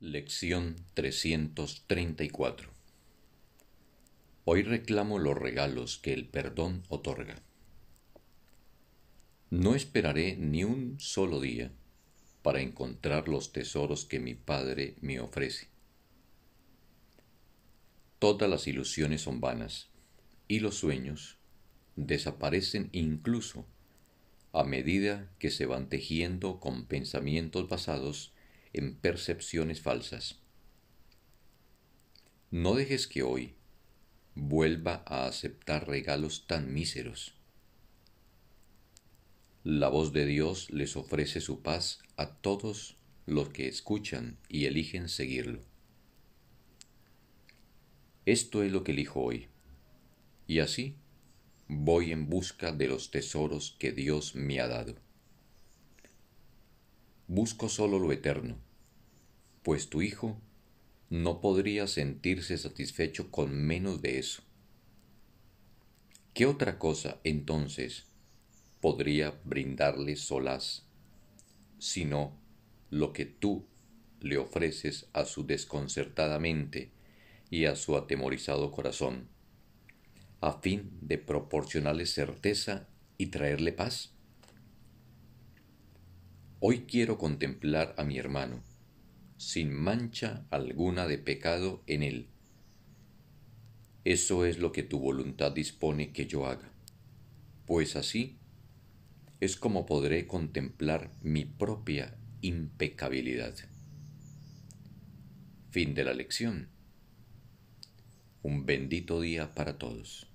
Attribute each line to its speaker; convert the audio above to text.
Speaker 1: Lección 334 Hoy reclamo los regalos que el perdón otorga. No esperaré ni un solo día para encontrar los tesoros que mi Padre me ofrece. Todas las ilusiones son vanas y los sueños desaparecen incluso a medida que se van tejiendo con pensamientos basados en percepciones falsas. No dejes que hoy vuelva a aceptar regalos tan míseros. La voz de Dios les ofrece su paz a todos los que escuchan y eligen seguirlo. Esto es lo que elijo hoy, y así voy en busca de los tesoros que Dios me ha dado. Busco solo lo eterno, pues tu Hijo no podría sentirse satisfecho con menos de eso. ¿Qué otra cosa entonces podría brindarle solaz, sino lo que tú le ofreces a su desconcertada mente y a su atemorizado corazón, a fin de proporcionarle certeza y traerle paz? Hoy quiero contemplar a mi hermano, sin mancha alguna de pecado en él. Eso es lo que tu voluntad dispone que yo haga, pues así es como podré contemplar mi propia impecabilidad. Fin de la lección. Un bendito día para todos.